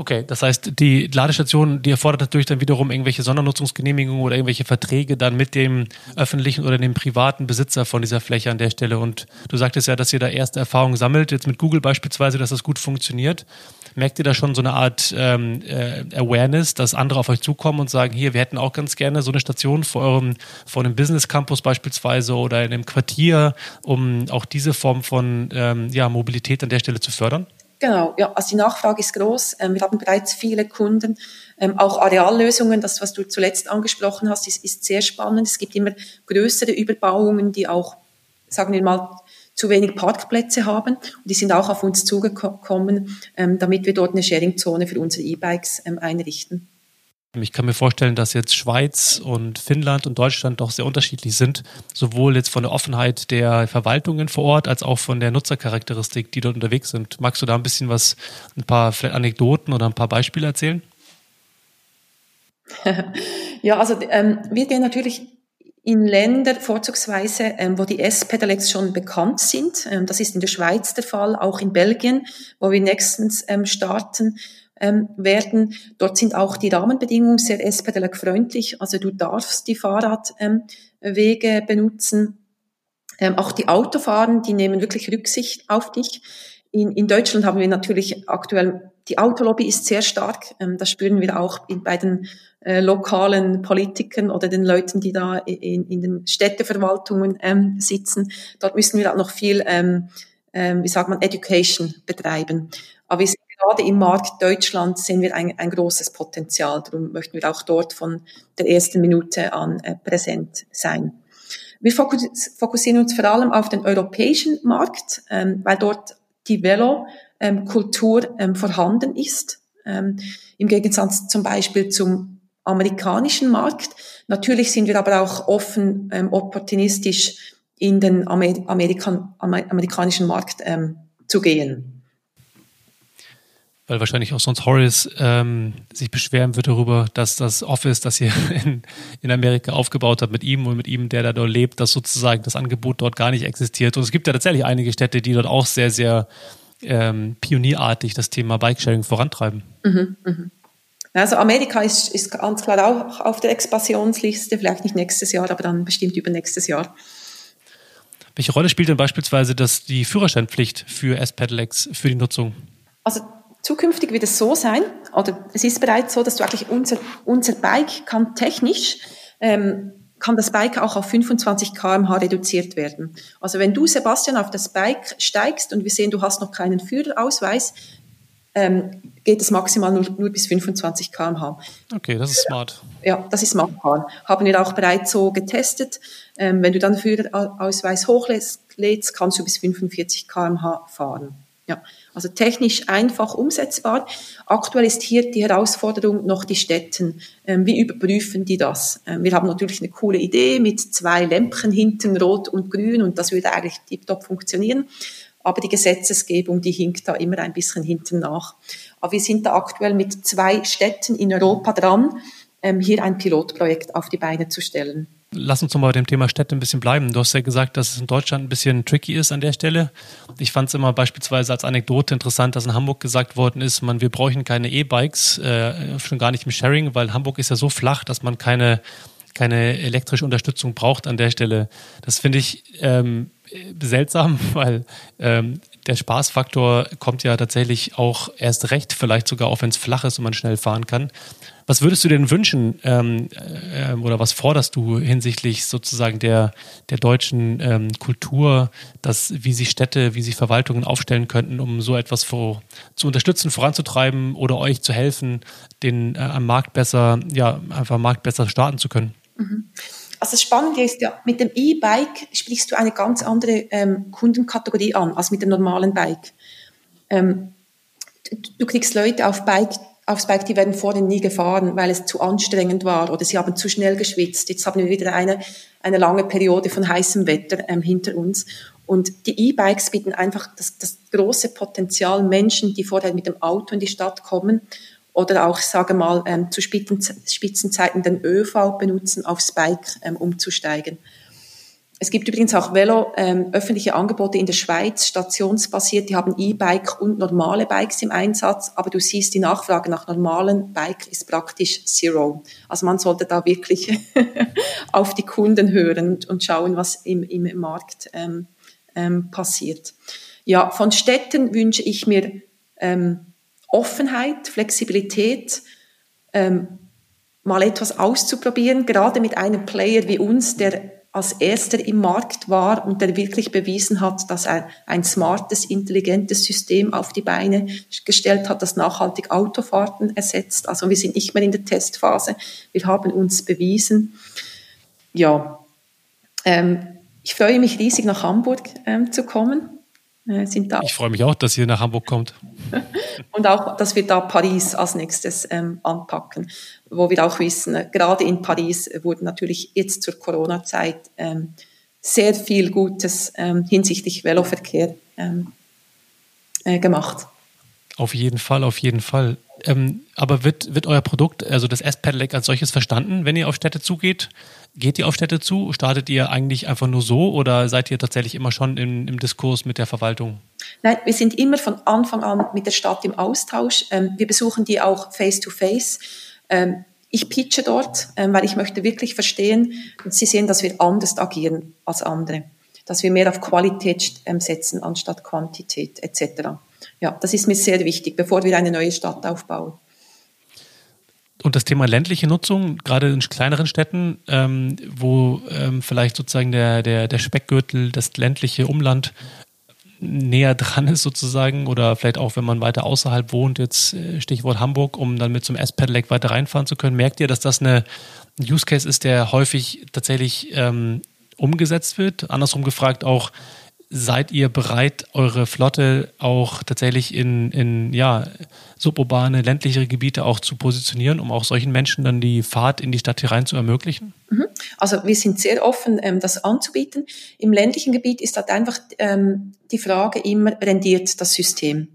Okay, das heißt, die Ladestation, die erfordert natürlich dann wiederum irgendwelche Sondernutzungsgenehmigungen oder irgendwelche Verträge dann mit dem öffentlichen oder dem privaten Besitzer von dieser Fläche an der Stelle. Und du sagtest ja, dass ihr da erste Erfahrungen sammelt, jetzt mit Google beispielsweise, dass das gut funktioniert. Merkt ihr da schon so eine Art ähm, äh, Awareness, dass andere auf euch zukommen und sagen, hier, wir hätten auch ganz gerne so eine Station vor eurem, vor einem Business Campus beispielsweise oder in einem Quartier, um auch diese Form von ähm, ja, Mobilität an der Stelle zu fördern? Genau, ja, also die Nachfrage ist groß. Ähm, wir haben bereits viele Kunden, ähm, auch Areallösungen, das, was du zuletzt angesprochen hast, ist, ist sehr spannend. Es gibt immer größere Überbauungen, die auch, sagen wir mal, zu wenig Parkplätze haben. Und die sind auch auf uns zugekommen, ähm, damit wir dort eine Sharing-Zone für unsere E-Bikes ähm, einrichten. Ich kann mir vorstellen, dass jetzt Schweiz und Finnland und Deutschland doch sehr unterschiedlich sind, sowohl jetzt von der Offenheit der Verwaltungen vor Ort als auch von der Nutzercharakteristik, die dort unterwegs sind. Magst du da ein bisschen was, ein paar Anekdoten oder ein paar Beispiele erzählen? ja, also ähm, wir gehen natürlich in Länder vorzugsweise, ähm, wo die S-Pedelecs schon bekannt sind. Ähm, das ist in der Schweiz der Fall, auch in Belgien, wo wir nächstens ähm, starten ähm, werden. Dort sind auch die Rahmenbedingungen sehr S-Pedelec freundlich. Also du darfst die Fahrradwege ähm, benutzen. Ähm, auch die Autofahren, die nehmen wirklich Rücksicht auf dich. In, in Deutschland haben wir natürlich aktuell, die Autolobby ist sehr stark. Ähm, das spüren wir auch bei den äh, lokalen Politikern oder den Leuten, die da in, in den Städteverwaltungen ähm, sitzen. Dort müssen wir auch noch viel, ähm, wie sagt man, Education betreiben. Aber gerade im Markt Deutschland sehen wir ein, ein großes Potenzial. Darum möchten wir auch dort von der ersten Minute an äh, präsent sein. Wir fokussieren uns vor allem auf den europäischen Markt, weil dort die Velo-Kultur ähm, vorhanden ist. Ähm, Im Gegensatz zum Beispiel zum amerikanischen Markt. Natürlich sind wir aber auch offen, ähm, opportunistisch in den Amer Amerikan amerikanischen Markt ähm, zu gehen. Weil wahrscheinlich auch sonst Horace ähm, sich beschweren wird darüber, dass das Office, das ihr in, in Amerika aufgebaut habt mit ihm und mit ihm, der da dort lebt, dass sozusagen das Angebot dort gar nicht existiert. Und es gibt ja tatsächlich einige Städte, die dort auch sehr, sehr ähm, pionierartig das Thema Bikesharing vorantreiben. Mhm, mh. Also Amerika ist, ist ganz klar auch auf der Expansionsliste, vielleicht nicht nächstes Jahr, aber dann bestimmt übernächstes Jahr. Welche Rolle spielt denn beispielsweise das, die Führerscheinpflicht für S-Pedelecs für die Nutzung? Also zukünftig wird es so sein, oder es ist bereits so, dass du eigentlich unser, unser Bike kann technisch, ähm, kann das Bike auch auf 25 kmh reduziert werden. Also wenn du, Sebastian, auf das Bike steigst und wir sehen, du hast noch keinen Führerausweis, ähm, geht es maximal nur, nur bis 25 km/h. Okay, das ist smart. Ja, das ist machbar. Haben wir auch bereits so getestet. Ähm, wenn du dann Führerausweis hochlädst, kannst du bis 45 km/h fahren. Ja, also technisch einfach umsetzbar. Aktuell ist hier die Herausforderung noch die Städten. Ähm, wie überprüfen die das? Ähm, wir haben natürlich eine coole Idee mit zwei Lämpchen hinten, rot und grün, und das würde eigentlich tiptop funktionieren. Aber die Gesetzesgebung, die hinkt da immer ein bisschen hinten nach. Aber wir sind da aktuell mit zwei Städten in Europa dran, ähm, hier ein Pilotprojekt auf die Beine zu stellen. Lass uns noch mal bei dem Thema Städte ein bisschen bleiben. Du hast ja gesagt, dass es in Deutschland ein bisschen tricky ist an der Stelle. Ich fand es immer beispielsweise als Anekdote interessant, dass in Hamburg gesagt worden ist, man, wir bräuchten keine E-Bikes, äh, schon gar nicht im Sharing, weil Hamburg ist ja so flach, dass man keine, keine elektrische Unterstützung braucht an der Stelle. Das finde ich ähm, seltsam, weil ähm, der Spaßfaktor kommt ja tatsächlich auch erst recht, vielleicht sogar auch wenn es flach ist und man schnell fahren kann. Was würdest du denn wünschen ähm, äh, oder was forderst du hinsichtlich sozusagen der, der deutschen ähm, Kultur, dass, wie sich Städte, wie sich Verwaltungen aufstellen könnten, um so etwas vor, zu unterstützen, voranzutreiben oder euch zu helfen, den äh, am Markt besser, ja, einfach am Markt besser starten zu können? Mhm. Also das Spannende ist ja, mit dem E-Bike sprichst du eine ganz andere ähm, Kundenkategorie an als mit dem normalen Bike. Ähm, du, du kriegst Leute auf Bike, aufs Bike, die werden vorhin nie gefahren, weil es zu anstrengend war oder sie haben zu schnell geschwitzt. Jetzt haben wir wieder eine, eine lange Periode von heißem Wetter ähm, hinter uns. Und die E-Bikes bieten einfach das, das große Potenzial, Menschen, die vorher mit dem Auto in die Stadt kommen oder auch, sage mal, ähm, zu Spitzenzeiten den ÖV benutzen, aufs Bike ähm, umzusteigen. Es gibt übrigens auch Velo, ähm, öffentliche Angebote in der Schweiz, stationsbasiert, die haben E-Bike und normale Bikes im Einsatz, aber du siehst, die Nachfrage nach normalen Bike ist praktisch zero. Also man sollte da wirklich auf die Kunden hören und schauen, was im, im Markt ähm, ähm, passiert. Ja, von Städten wünsche ich mir ähm, Offenheit, Flexibilität, ähm, mal etwas auszuprobieren, gerade mit einem Player wie uns, der als erster im Markt war und der wirklich bewiesen hat, dass er ein smartes, intelligentes System auf die Beine gestellt hat, das nachhaltig Autofahrten ersetzt. Also wir sind nicht mehr in der Testphase. Wir haben uns bewiesen. Ja, ähm, ich freue mich riesig nach Hamburg ähm, zu kommen. Äh, sind da ich freue mich auch, dass ihr nach Hamburg kommt. und auch, dass wir da Paris als nächstes ähm, anpacken, wo wir auch wissen, äh, gerade in Paris wurde natürlich jetzt zur Corona-Zeit ähm, sehr viel Gutes ähm, hinsichtlich Veloverkehr ähm, äh, gemacht. Auf jeden Fall, auf jeden Fall. Ähm, aber wird, wird euer Produkt, also das S-Pedelec als solches verstanden, wenn ihr auf Städte zugeht? Geht ihr auf Städte zu? Startet ihr eigentlich einfach nur so oder seid ihr tatsächlich immer schon im, im Diskurs mit der Verwaltung? Nein, wir sind immer von Anfang an mit der Stadt im Austausch. Ähm, wir besuchen die auch face-to-face. Ähm, ich pitche dort, ähm, weil ich möchte wirklich verstehen und sie sehen, dass wir anders agieren als andere. Dass wir mehr auf Qualität setzen anstatt Quantität etc. Ja, das ist mir sehr wichtig, bevor wir eine neue Stadt aufbauen. Und das Thema ländliche Nutzung, gerade in kleineren Städten, ähm, wo ähm, vielleicht sozusagen der, der, der Speckgürtel, das ländliche Umland näher dran ist sozusagen oder vielleicht auch, wenn man weiter außerhalb wohnt, jetzt äh, Stichwort Hamburg, um dann mit zum S-Pedelec weiter reinfahren zu können. Merkt ihr, dass das eine, ein Use Case ist, der häufig tatsächlich ähm, umgesetzt wird? Andersrum gefragt auch, seid ihr bereit, eure Flotte auch tatsächlich in, in ja, suburbane, ländlichere Gebiete auch zu positionieren, um auch solchen Menschen dann die Fahrt in die Stadt herein zu ermöglichen? Mhm. Also wir sind sehr offen, ähm, das anzubieten. Im ländlichen Gebiet ist halt einfach ähm, die Frage immer, rendiert das System?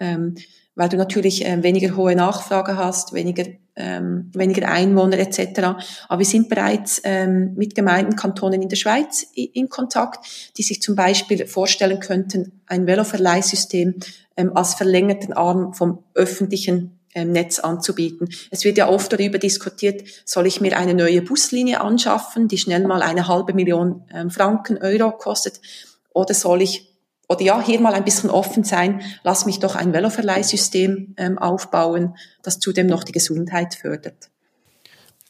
Ähm, weil du natürlich weniger hohe Nachfrage hast, weniger ähm, weniger Einwohner etc. Aber wir sind bereits ähm, mit Gemeinden, Kantonen in der Schweiz in Kontakt, die sich zum Beispiel vorstellen könnten, ein Veloverleihsystem ähm, als verlängerten Arm vom öffentlichen ähm, Netz anzubieten. Es wird ja oft darüber diskutiert, soll ich mir eine neue Buslinie anschaffen, die schnell mal eine halbe Million ähm, Franken, Euro kostet, oder soll ich oder ja, hier mal ein bisschen offen sein, lass mich doch ein Veloverleihsystem ähm, aufbauen, das zudem noch die Gesundheit fördert.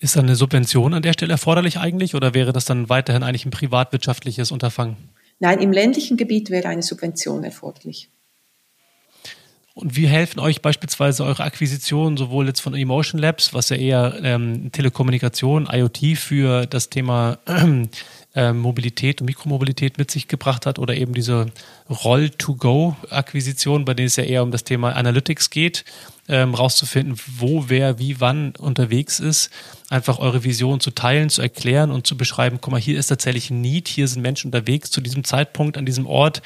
Ist dann eine Subvention an der Stelle erforderlich eigentlich oder wäre das dann weiterhin eigentlich ein privatwirtschaftliches Unterfangen? Nein, im ländlichen Gebiet wäre eine Subvention erforderlich. Und wir helfen euch beispielsweise eure Akquisition sowohl jetzt von Emotion Labs, was ja eher ähm, Telekommunikation, IoT für das Thema äh, Mobilität und Mikromobilität mit sich gebracht hat, oder eben diese Roll-to-Go-Akquisition, bei denen es ja eher um das Thema Analytics geht, ähm, rauszufinden, wo, wer, wie, wann unterwegs ist, einfach eure Vision zu teilen, zu erklären und zu beschreiben, guck mal, hier ist tatsächlich ein Need, hier sind Menschen unterwegs zu diesem Zeitpunkt, an diesem Ort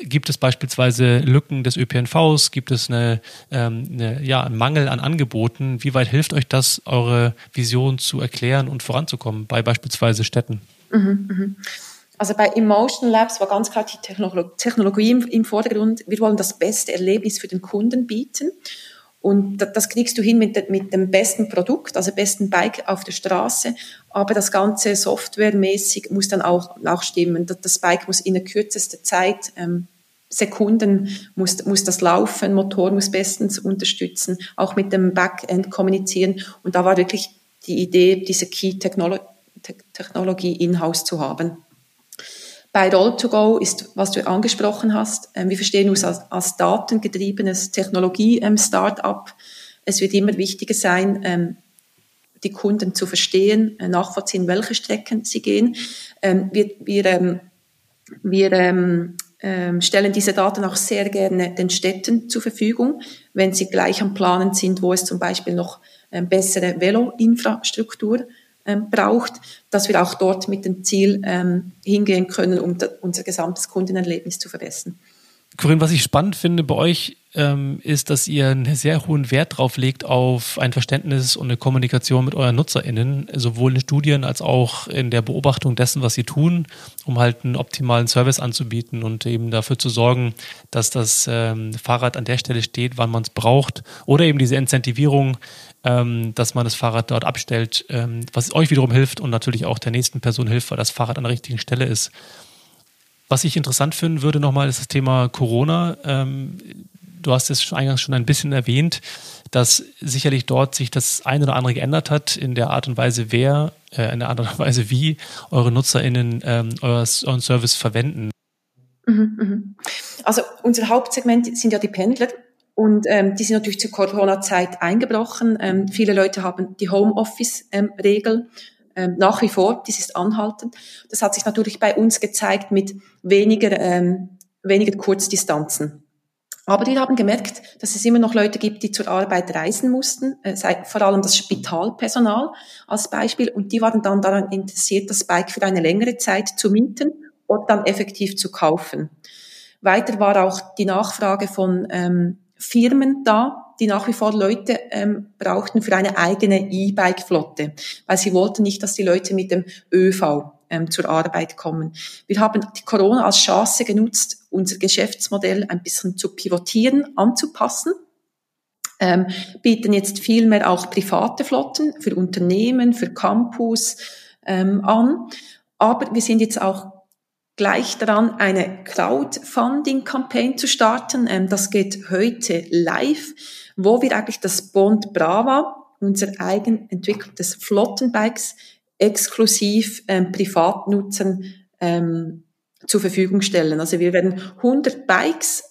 Gibt es beispielsweise Lücken des ÖPNVs? Gibt es eine, ähm, eine, ja, einen Mangel an Angeboten? Wie weit hilft euch das, eure Vision zu erklären und voranzukommen bei beispielsweise Städten? Mhm, mhm. Also bei Emotion Labs war ganz klar die Technologie im, Vordergrund. Wir wollen das beste Erlebnis für den Kunden bieten. Und das kriegst du hin mit, mit, dem besten Produkt, also besten Bike auf der Straße. Aber das Ganze softwaremäßig muss dann auch, auch stimmen. Das Bike muss in der kürzesten Zeit, ähm, Sekunden muss, muss das laufen, Motor muss bestens unterstützen, auch mit dem Backend kommunizieren. Und da war wirklich die Idee, diese Key-Technologie in-house zu haben. Bei Roll2Go ist, was du angesprochen hast, ähm, wir verstehen uns als, als datengetriebenes Technologie-Startup. es wird immer wichtiger sein, ähm, die Kunden zu verstehen, äh, nachvollziehen, welche Strecken sie gehen. Ähm, wir, wir, wir stellen diese Daten auch sehr gerne den Städten zur Verfügung, wenn sie gleich am Planen sind, wo es zum Beispiel noch bessere Velo-Infrastruktur ähm, braucht, dass wir auch dort mit dem Ziel ähm, hingehen können, um unser gesamtes Kundenerlebnis zu verbessern. Corinne, was ich spannend finde bei euch, ähm, ist, dass ihr einen sehr hohen Wert drauf legt auf ein Verständnis und eine Kommunikation mit euren NutzerInnen, sowohl in Studien als auch in der Beobachtung dessen, was sie tun, um halt einen optimalen Service anzubieten und eben dafür zu sorgen, dass das ähm, Fahrrad an der Stelle steht, wann man es braucht. Oder eben diese Incentivierung, ähm, dass man das Fahrrad dort abstellt, ähm, was euch wiederum hilft und natürlich auch der nächsten Person hilft, weil das Fahrrad an der richtigen Stelle ist. Was ich interessant finden würde nochmal, ist das Thema Corona. Ähm, du hast es eingangs schon ein bisschen erwähnt, dass sicherlich dort sich das eine oder andere geändert hat in der Art und Weise, wer, äh, in der Art und Weise, wie eure NutzerInnen ähm, euren Service verwenden. Mhm, mhm. Also unser Hauptsegment sind ja die Pendler und ähm, die sind natürlich zur Corona-Zeit eingebrochen. Ähm, viele Leute haben die Homeoffice-Regel ähm, nach wie vor, dies ist anhaltend. Das hat sich natürlich bei uns gezeigt mit weniger, ähm, weniger Kurzdistanzen. Aber wir haben gemerkt, dass es immer noch Leute gibt, die zur Arbeit reisen mussten, äh, vor allem das Spitalpersonal als Beispiel. Und die waren dann daran interessiert, das Bike für eine längere Zeit zu mieten und dann effektiv zu kaufen. Weiter war auch die Nachfrage von ähm, Firmen da, die nach wie vor Leute ähm, brauchten für eine eigene E-Bike-Flotte, weil sie wollten nicht, dass die Leute mit dem ÖV ähm, zur Arbeit kommen. Wir haben die Corona als Chance genutzt, unser Geschäftsmodell ein bisschen zu pivotieren, anzupassen. Ähm, bieten jetzt viel mehr auch private Flotten für Unternehmen, für Campus ähm, an. Aber wir sind jetzt auch gleich daran, eine Crowdfunding-Campaign zu starten. Ähm, das geht heute live, wo wir eigentlich das Bond Brava, unser eigen entwickeltes Flottenbikes, exklusiv ähm, Privatnutzern ähm, zur Verfügung stellen. Also wir werden 100 Bikes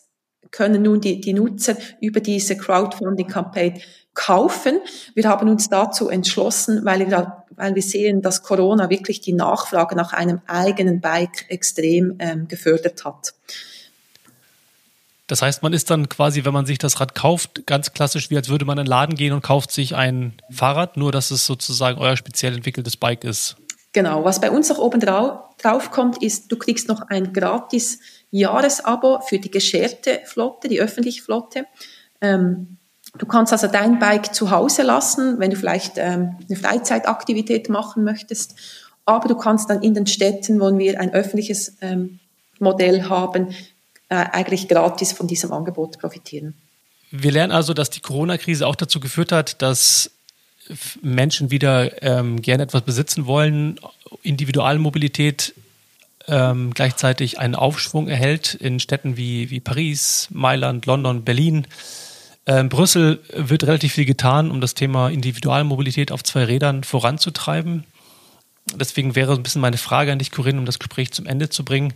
können nun die, die Nutzer über diese Crowdfunding-Campaign kaufen. Wir haben uns dazu entschlossen, weil wir, weil wir sehen, dass Corona wirklich die Nachfrage nach einem eigenen Bike extrem ähm, gefördert hat. Das heißt, man ist dann quasi, wenn man sich das Rad kauft, ganz klassisch, wie als würde man in den Laden gehen und kauft sich ein Fahrrad, nur dass es sozusagen euer speziell entwickeltes Bike ist. Genau, was bei uns noch oben drauf, drauf kommt, ist, du kriegst noch ein gratis Jahresabo für die gescherte Flotte, die öffentliche Flotte. Ähm, Du kannst also dein Bike zu Hause lassen, wenn du vielleicht ähm, eine Freizeitaktivität machen möchtest. Aber du kannst dann in den Städten, wo wir ein öffentliches ähm, Modell haben, äh, eigentlich gratis von diesem Angebot profitieren. Wir lernen also, dass die Corona-Krise auch dazu geführt hat, dass Menschen wieder ähm, gerne etwas besitzen wollen, Individualmobilität ähm, gleichzeitig einen Aufschwung erhält in Städten wie, wie Paris, Mailand, London, Berlin. In ähm, Brüssel wird relativ viel getan, um das Thema Individualmobilität auf zwei Rädern voranzutreiben. Deswegen wäre ein bisschen meine Frage an dich, Corinne, um das Gespräch zum Ende zu bringen,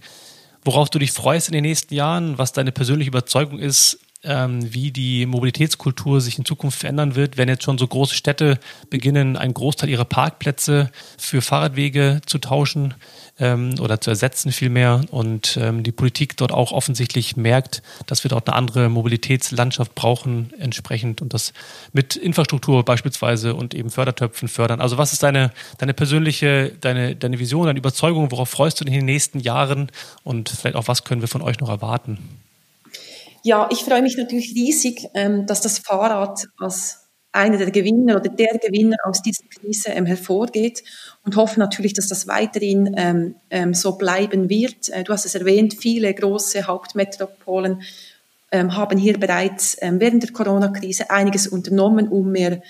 worauf du dich freust in den nächsten Jahren, was deine persönliche Überzeugung ist, ähm, wie die Mobilitätskultur sich in Zukunft verändern wird, wenn jetzt schon so große Städte beginnen, einen Großteil ihrer Parkplätze für Fahrradwege zu tauschen ähm, oder zu ersetzen vielmehr und ähm, die Politik dort auch offensichtlich merkt, dass wir dort eine andere Mobilitätslandschaft brauchen entsprechend und das mit Infrastruktur beispielsweise und eben Fördertöpfen fördern. Also was ist deine, deine persönliche, deine, deine Vision, deine Überzeugung, worauf freust du dich in den nächsten Jahren und vielleicht auch was können wir von euch noch erwarten? Ja, ich freue mich natürlich riesig, ähm, dass das Fahrrad als einer der Gewinner oder der Gewinner aus dieser Krise ähm, hervorgeht und hoffe natürlich, dass das weiterhin ähm, so bleiben wird. Äh, du hast es erwähnt, viele große Hauptmetropolen haben hier bereits während der Corona-Krise einiges unternommen, um mehr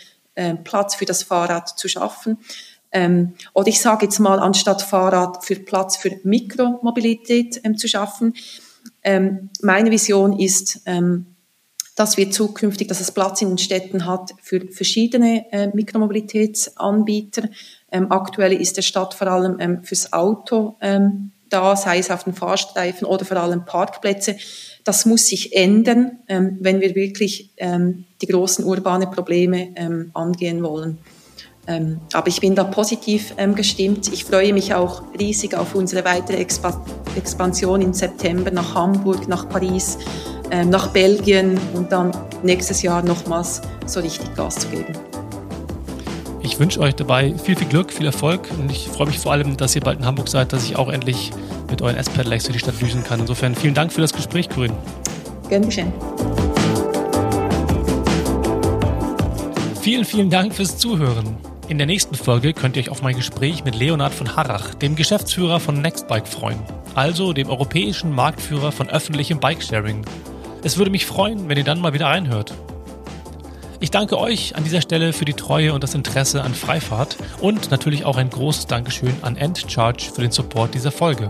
Platz für das Fahrrad zu schaffen. Oder ich sage jetzt mal, anstatt Fahrrad für Platz für Mikromobilität zu schaffen. Ähm, meine Vision ist, ähm, dass wir zukünftig, dass es Platz in den Städten hat für verschiedene äh, Mikromobilitätsanbieter. Ähm, aktuell ist der Stadt vor allem ähm, fürs Auto ähm, da, sei es auf den Fahrstreifen oder vor allem Parkplätze. Das muss sich ändern, ähm, wenn wir wirklich ähm, die großen urbane Probleme ähm, angehen wollen. Ähm, aber ich bin da positiv ähm, gestimmt. Ich freue mich auch riesig auf unsere weitere Expa Expansion im September nach Hamburg, nach Paris, ähm, nach Belgien und dann nächstes Jahr nochmals so richtig Gas zu geben. Ich wünsche euch dabei viel, viel Glück, viel Erfolg und ich freue mich vor allem, dass ihr bald in Hamburg seid, dass ich auch endlich mit euren S-Pedelecs durch die Stadt düsen kann. Insofern vielen Dank für das Gespräch, Corinne. Gern geschehen. Vielen, vielen Dank fürs Zuhören. In der nächsten Folge könnt ihr euch auf mein Gespräch mit Leonhard von Harrach, dem Geschäftsführer von Nextbike, freuen. Also dem europäischen Marktführer von öffentlichem Bikesharing. Es würde mich freuen, wenn ihr dann mal wieder reinhört. Ich danke euch an dieser Stelle für die Treue und das Interesse an Freifahrt und natürlich auch ein großes Dankeschön an Endcharge für den Support dieser Folge.